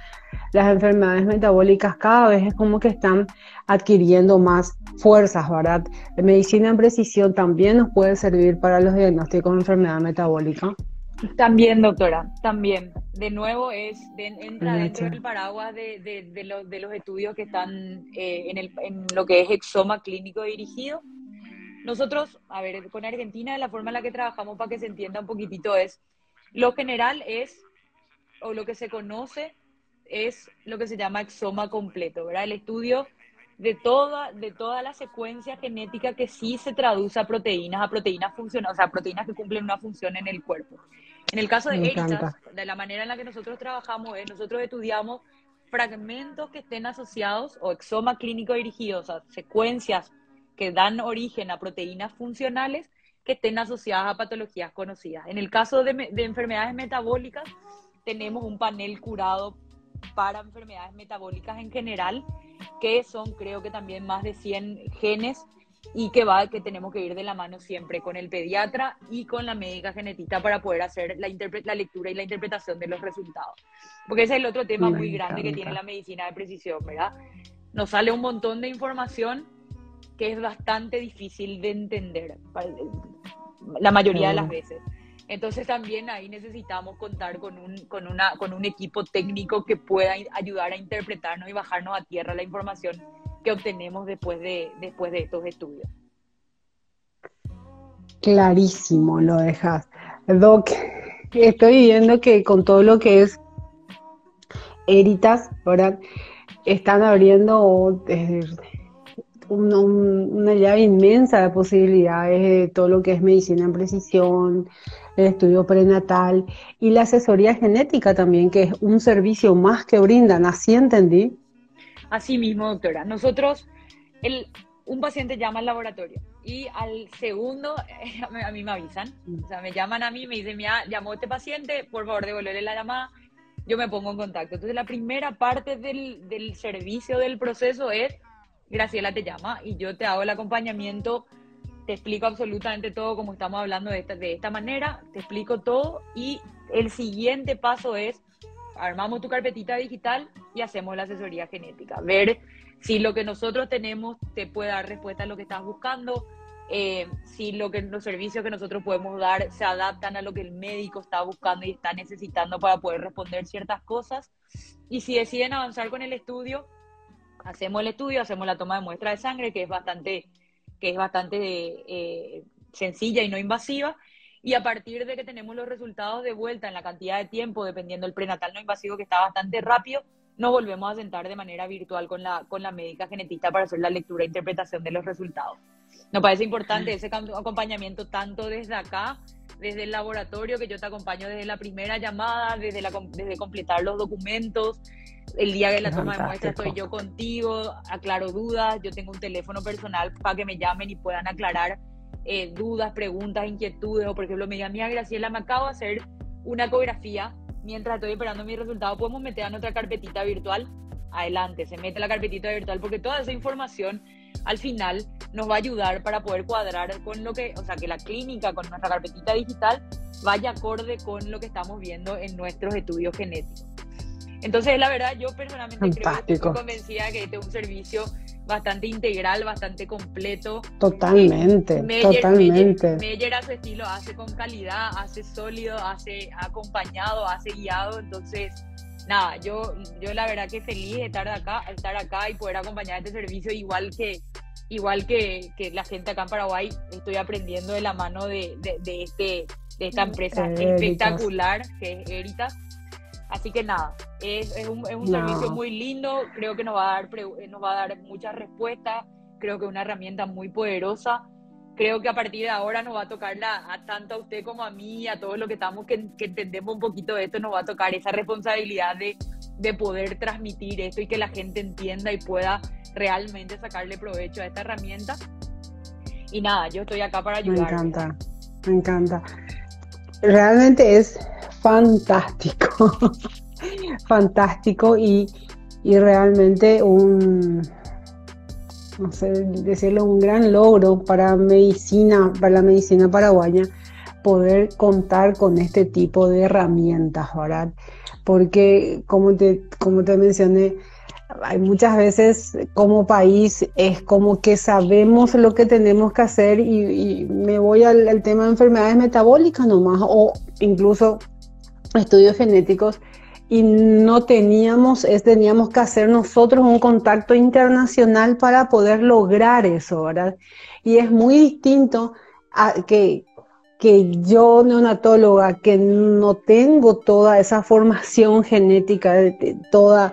las enfermedades metabólicas cada vez es como que están adquiriendo más fuerzas, ¿verdad? La medicina en precisión también nos puede servir para los diagnósticos de enfermedad metabólica. También, doctora, también. De nuevo, es entra dentro del paraguas de, de, los estudios que están eh, en, el, en lo que es exoma clínico dirigido nosotros, a ver, con Argentina, la forma en la que trabajamos para que se entienda un poquitito es, lo general es, o lo que se conoce es lo que se llama exoma completo, ¿verdad? El estudio de toda, de toda la secuencia genética que sí se traduce a proteínas, a proteínas funcionales, o sea, proteínas que cumplen una función en el cuerpo. En el caso de Eritas, de la manera en la que nosotros trabajamos es, nosotros estudiamos fragmentos que estén asociados o exoma clínico dirigido, o sea, secuencias que dan origen a proteínas funcionales que estén asociadas a patologías conocidas. En el caso de, enfermedades metabólicas, tenemos un panel curado para enfermedades metabólicas en general, que son creo que también más de 100 genes y que va que tenemos que ir de la mano siempre con el pediatra y con la médica genetista para poder hacer la, la lectura y la interpretación de los resultados. Porque ese es el otro tema muy grande que tiene la medicina de precisión, ¿verdad? Nos sale un montón de información que es bastante difícil de entender la mayoría de las veces. Entonces también ahí necesitamos contar con un, con, una, con un equipo técnico que pueda ayudar a interpretarnos y bajarnos a tierra la información que obtenemos después de, después de estos estudios. Clarísimo lo dejas. Doc, estoy viendo que con todo lo que es Eritas, ¿verdad? Están abriendo eh, una, llave inmensa de posibilidades de todo lo que es medicina en precisión, el estudio prenatal y la asesoría genética también, que es un servicio más que brindan. ¿Así entendí? Así mismo, doctora. Nosotros, el, un paciente llama al laboratorio y al segundo a mí me avisan, o sea, me llaman a mí, me dicen, mira, llamó este paciente, por favor devolverle la llamada, yo me pongo en contacto. Entonces la primera parte del, del servicio del proceso es Graciela te llama y yo te hago el acompañamiento, te explico absolutamente todo como estamos hablando de esta, de esta manera, te explico todo y el siguiente paso es, armamos tu carpetita digital y hacemos la asesoría genética, ver si lo que nosotros tenemos te puede dar respuesta a lo que estás buscando, eh, si lo que los servicios que nosotros podemos dar se adaptan a lo que el médico está buscando y está necesitando para poder responder ciertas cosas. Y si deciden avanzar con el estudio, hacemos el estudio, hacemos la toma de muestra de sangre, que es bastante, que es bastante eh, sencilla y no invasiva, y a partir de que tenemos los resultados de vuelta en la cantidad de tiempo, dependiendo del prenatal no invasivo que está bastante rápido, nos volvemos a sentar de manera virtual con la, con la médica genetista para hacer la lectura e interpretación de los resultados. Nos parece importante ese acompañamiento tanto desde acá, desde el laboratorio, que yo te acompaño desde la primera llamada, desde, la, desde completar los documentos, el día de la toma de muestra estoy yo contigo, aclaro dudas, yo tengo un teléfono personal para que me llamen y puedan aclarar eh, dudas, preguntas, inquietudes, o por ejemplo me digan, mira Graciela, me acabo de hacer una ecografía, mientras estoy esperando mi resultado, podemos meter a nuestra carpetita virtual. Adelante, se mete la carpetita virtual porque toda esa información al final nos va a ayudar para poder cuadrar con lo que, o sea, que la clínica con nuestra carpetita digital vaya acorde con lo que estamos viendo en nuestros estudios genéticos. Entonces, la verdad, yo personalmente creo que estoy convencida que este es un servicio bastante integral, bastante completo. Totalmente, totalmente. Meyer, a su estilo hace con calidad, hace sólido, hace acompañado, hace guiado, entonces nada, yo, yo la verdad que feliz de estar acá, estar acá y poder acompañar este servicio igual que igual que, que la gente acá en Paraguay, estoy aprendiendo de la mano de, de, este, de esta empresa espectacular que es Eritas. Así que nada, es, es un, es un servicio muy lindo, creo que nos va, a dar, nos va a dar muchas respuestas, creo que es una herramienta muy poderosa. Creo que a partir de ahora nos va a tocar la, a tanto a usted como a mí, a todos los que estamos que, que entendemos un poquito de esto, nos va a tocar esa responsabilidad de, de poder transmitir esto y que la gente entienda y pueda realmente sacarle provecho a esta herramienta. Y nada, yo estoy acá para ayudar. Me encanta, me encanta. Realmente es fantástico, fantástico y, realmente un, no sé decirlo, un gran logro para medicina, para la medicina paraguaya, poder contar con este tipo de herramientas, ¿verdad? Porque como te, como te mencioné, hay muchas veces como país es como que sabemos lo que tenemos que hacer y, me voy al, al, tema de enfermedades metabólicas nomás o incluso estudios genéticos y no teníamos, es, teníamos que hacer nosotros un contacto internacional para poder lograr eso, ¿verdad? Y es muy distinto a que, que yo, neonatóloga, que no tengo toda esa formación genética, toda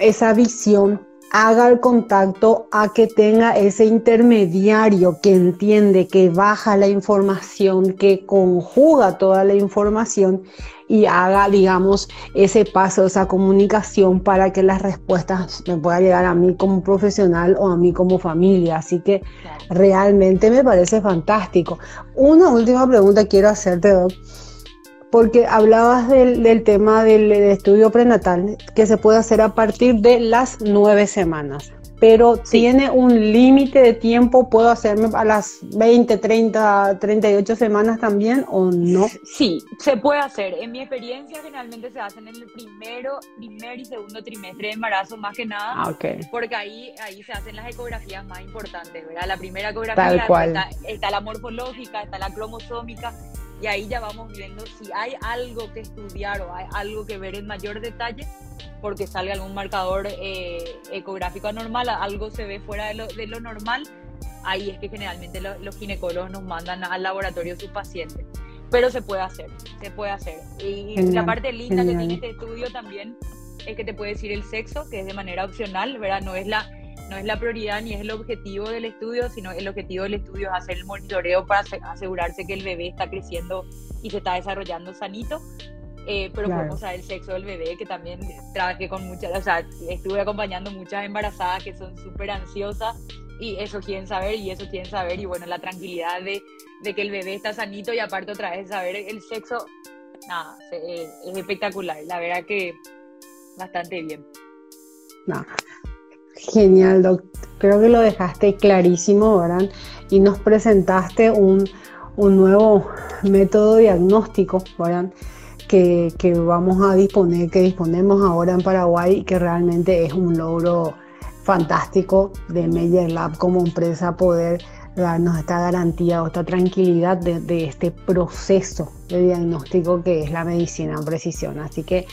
esa visión, haga el contacto a que tenga ese intermediario que entiende, que baja la información, que conjuga toda la información y haga, digamos, ese paso, esa comunicación para que las respuestas me puedan llegar a mí como profesional o a mí como familia. Así que realmente me parece fantástico. Una última pregunta quiero hacerte, Doc porque hablabas del, tema del, estudio prenatal que se puede hacer a partir de las nueve semanas, pero tiene un límite de tiempo, ¿puedo hacerme a las 20, 30, 38 semanas también o no? Sí, se puede hacer. En mi experiencia generalmente se hacen en el primero, primer y segundo trimestre de embarazo más que nada, ah, porque ahí, ahí se hacen las ecografías más importantes, ¿verdad? La primera ecografía Está, está la morfológica, está la cromosómica y ahí ya vamos viendo si hay algo que estudiar o hay algo que ver en mayor detalle porque salga algún marcador eh, ecográfico anormal, algo se ve fuera de lo, de lo normal, ahí es que generalmente los ginecólogos nos mandan al laboratorio sus pacientes. Pero se puede hacer, se puede hacer. Y la parte linda que tiene este estudio también es que te puede decir el sexo, que es de manera opcional, ¿verdad? No es la no es la prioridad ni es el objetivo del estudio, sino el objetivo del estudio es hacer el monitoreo para asegurarse que el bebé está creciendo y se está desarrollando sanito. Eh, pero podemos saber el sexo del bebé, que también trabajé con muchas, o sea, estuve acompañando muchas embarazadas que son súper ansiosas y eso quieren saber y eso quieren saber y bueno, la tranquilidad de, de, que el bebé está sanito y aparte otra vez saber el sexo, nada, es, es espectacular, la verdad que bastante bien. No, Genial, doctor. Creo que lo dejaste clarísimo, ¿verdad? Y nos presentaste un, nuevo método diagnóstico, ¿verdad? Que, vamos a disponer, que disponemos ahora en Paraguay y que realmente es un logro fantástico de Meyer Lab como empresa poder darnos esta garantía o esta tranquilidad de, de este proceso de diagnóstico que es la medicina en precisión. Así que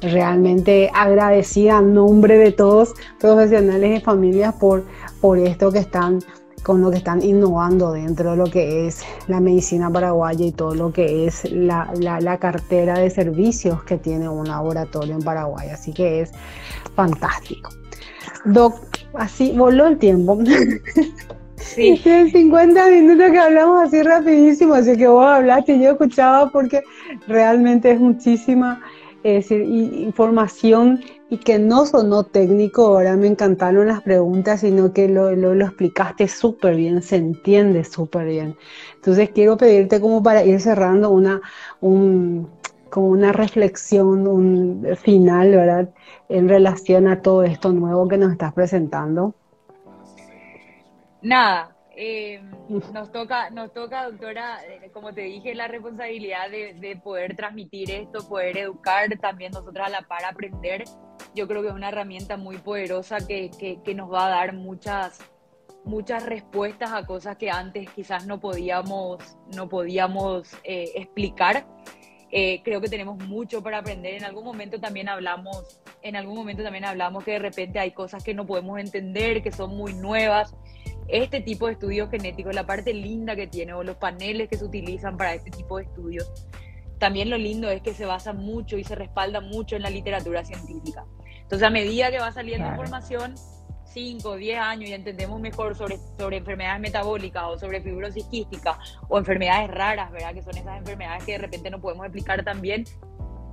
realmente agradecida en nombre de todos profesionales y familias por, por esto que están con lo que están innovando dentro de lo que es la medicina paraguaya y todo lo que es la, la, cartera de servicios que tiene un laboratorio en Paraguay. Así que es fantástico. Doc, así voló el tiempo. Sí. 50 minutos que hablamos así rapidísimo, así que vos hablaste, yo escuchaba porque realmente es muchísima es decir, información y que no sonó técnico, ahora me encantaron las preguntas, sino que lo, lo, explicaste súper bien, se entiende súper bien. Entonces quiero pedirte como para ir cerrando una, un, una reflexión un final, ¿verdad? En relación a todo esto nuevo que nos estás presentando. Nada, eh, nos toca, nos toca, doctora, eh, como te dije, la responsabilidad de, poder transmitir esto, poder educar también nosotros a la par aprender. Yo creo que es una herramienta muy poderosa que, que, nos va a dar muchas, muchas respuestas a cosas que antes quizás no podíamos, no podíamos eh, explicar. creo que tenemos mucho para aprender. En algún momento también hablamos, en algún momento también hablamos que de repente hay cosas que no podemos entender, que son muy nuevas este tipo de estudios genéticos, la parte linda que tiene o los paneles que se utilizan para este tipo de estudios, también lo lindo es que se basa mucho y se respalda mucho en la literatura científica. Entonces, a medida que va saliendo información, 5 o 10 años y entendemos mejor sobre, sobre enfermedades metabólicas o sobre fibrosis quística o enfermedades raras, ¿verdad? Que son esas enfermedades que de repente no podemos explicar también,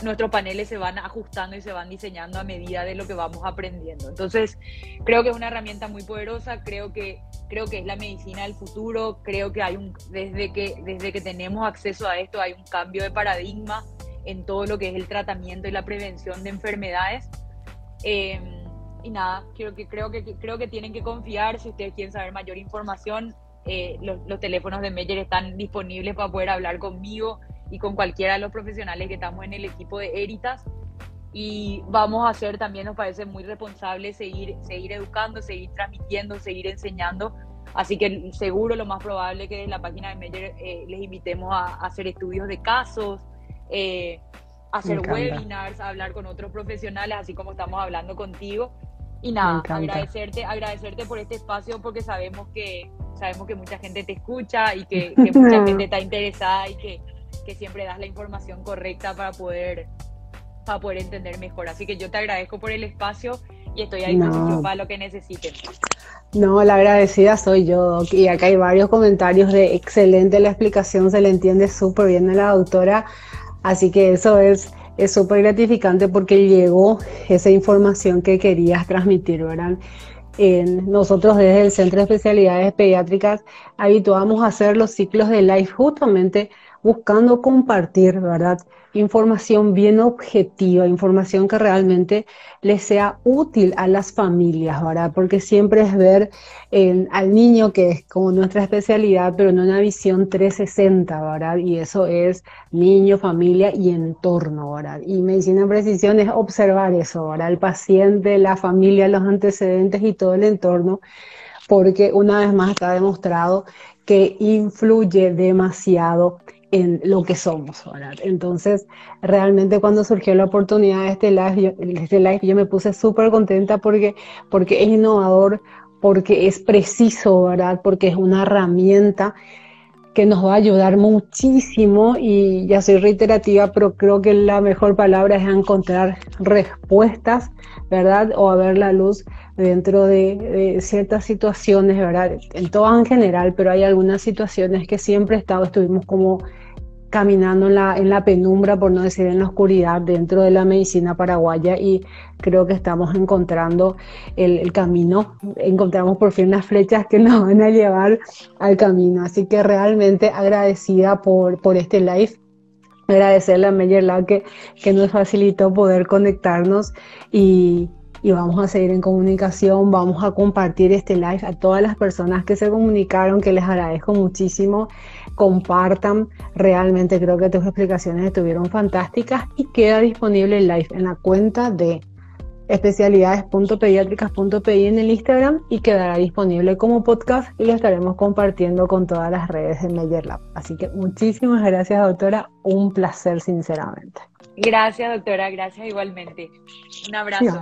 nuestros paneles se van ajustando y se van diseñando a medida de lo que vamos aprendiendo. Entonces, creo que es una herramienta muy poderosa, creo que, creo que es la medicina del futuro, creo que hay un, desde que, desde que tenemos acceso a esto hay un cambio de paradigma en todo lo que es el tratamiento y la prevención de enfermedades. Eh, y nada, creo que, creo, que, creo que tienen que confiar, si ustedes quieren saber mayor información, eh, los teléfonos de Meyer están disponibles para poder hablar conmigo y con cualquiera de los profesionales que estamos en el equipo de Eritas. Y vamos a hacer también, nos parece muy responsable seguir, seguir educando, seguir transmitiendo, seguir enseñando. Así que seguro lo más probable que en la página de Meyer eh, les invitemos a, hacer estudios de casos, eh, hacer webinars, a hablar con otros profesionales, así como estamos hablando contigo. Y nada, agradecerte, agradecerte por este espacio porque sabemos que, sabemos que mucha gente te escucha y que, que mucha gente está interesada y que que siempre das la información correcta para poder, para poder entender mejor. Así que yo te agradezco por el espacio y estoy a disposición para lo que necesiten. No, la agradecida soy yo, Y acá hay varios comentarios de excelente la explicación, se le entiende súper bien a la doctora. Así que eso es es súper gratificante porque llegó esa información que querías transmitir, ¿verdad? nosotros desde el Centro de Especialidades Pediátricas habituamos a hacer los ciclos de live justamente buscando compartir, ¿verdad? Información bien objetiva, información que realmente les sea útil a las familias, ¿verdad? Porque siempre es ver al niño que es como nuestra especialidad, pero en una visión 360, ¿verdad? Y eso es niño, familia y entorno, ¿verdad? Y medicina en precisión es observar eso, ¿verdad? El paciente, la familia, los antecedentes y todo el entorno, porque una vez más está demostrado que influye demasiado en lo que somos. Entonces, realmente cuando surgió la oportunidad de este live, yo, este live, yo me puse súper contenta porque, porque es innovador, porque es preciso, ¿verdad? Porque es una herramienta que nos va a ayudar muchísimo y ya soy reiterativa, pero creo que la mejor palabra es encontrar respuestas, ¿verdad? O a ver la luz dentro de, ciertas situaciones, ¿verdad? En todas en general, pero hay algunas situaciones que siempre estado, estuvimos como caminando en la, en la penumbra, por no decir en la oscuridad, dentro de la medicina paraguaya y creo que estamos encontrando el, camino, encontramos por fin las flechas que nos van a llevar al camino. Así que realmente agradecida por, por este live agradecerle a Meyer Lab que, que, nos facilitó poder conectarnos y, y, vamos a seguir en comunicación, vamos a compartir este live a todas las personas que se comunicaron, que les agradezco muchísimo compartan. Realmente creo que tus explicaciones estuvieron fantásticas y queda disponible el live en la cuenta de especialidades.pediátricas.pi en el Instagram y quedará disponible como podcast y lo estaremos compartiendo con todas las redes de Meyer Lab. Así que muchísimas gracias, doctora. Un placer, sinceramente. Gracias, doctora. Gracias igualmente. Un abrazo.